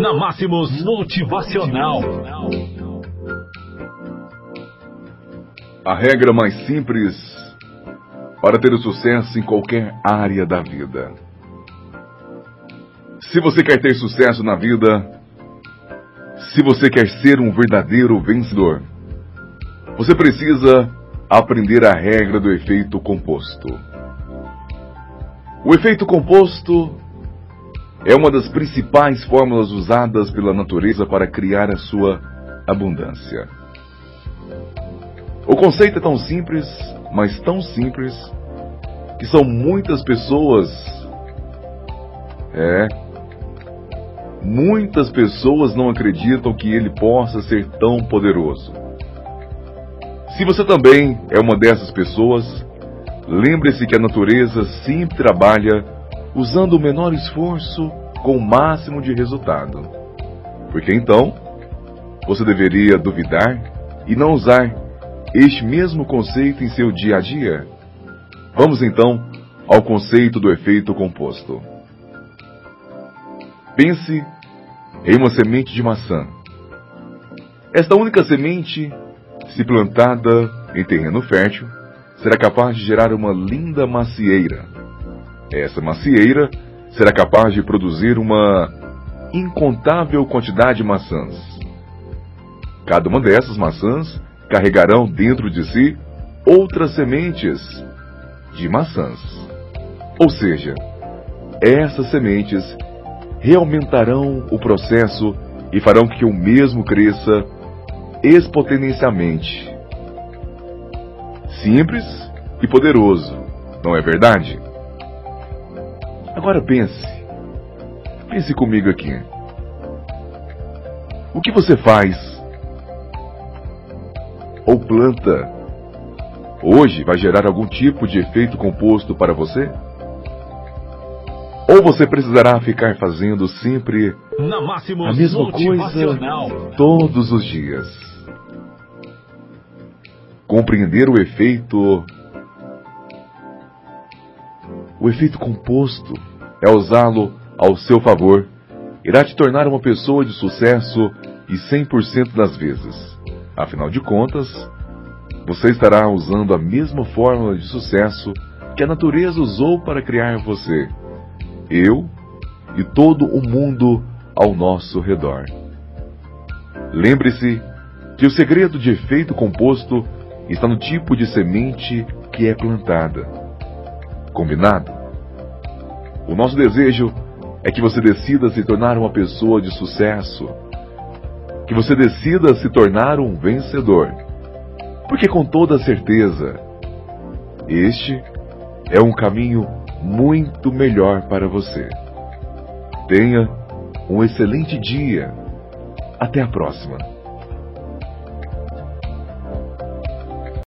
Na Máximos Motivacional. A regra mais simples para ter o sucesso em qualquer área da vida. Se você quer ter sucesso na vida, se você quer ser um verdadeiro vencedor, você precisa aprender a regra do efeito composto. O efeito composto é uma das principais fórmulas usadas pela natureza para criar a sua abundância. O conceito é tão simples, mas tão simples, que são muitas pessoas. É. Muitas pessoas não acreditam que ele possa ser tão poderoso. Se você também é uma dessas pessoas, lembre-se que a natureza sempre trabalha usando o menor esforço com o máximo de resultado. Porque então, você deveria duvidar e não usar este mesmo conceito em seu dia a dia? Vamos então ao conceito do efeito composto. Pense em uma semente de maçã. Esta única semente, se plantada em terreno fértil, será capaz de gerar uma linda macieira. Essa macieira será capaz de produzir uma incontável quantidade de maçãs. Cada uma dessas maçãs carregarão dentro de si outras sementes de maçãs. Ou seja, essas sementes reaumentarão o processo e farão que o mesmo cresça exponencialmente. Simples e poderoso, não é verdade? Agora pense. Pense comigo aqui. O que você faz ou planta hoje vai gerar algum tipo de efeito composto para você? Ou você precisará ficar fazendo sempre a mesma coisa todos os dias? Compreender o efeito. O efeito composto é usá-lo ao seu favor. Irá te tornar uma pessoa de sucesso e 100% das vezes. Afinal de contas, você estará usando a mesma fórmula de sucesso que a natureza usou para criar você, eu e todo o mundo ao nosso redor. Lembre-se que o segredo de efeito composto está no tipo de semente que é plantada. Combinado? O nosso desejo é que você decida se tornar uma pessoa de sucesso que você decida se tornar um vencedor. Porque com toda certeza, este é um caminho muito melhor para você. Tenha um excelente dia. Até a próxima.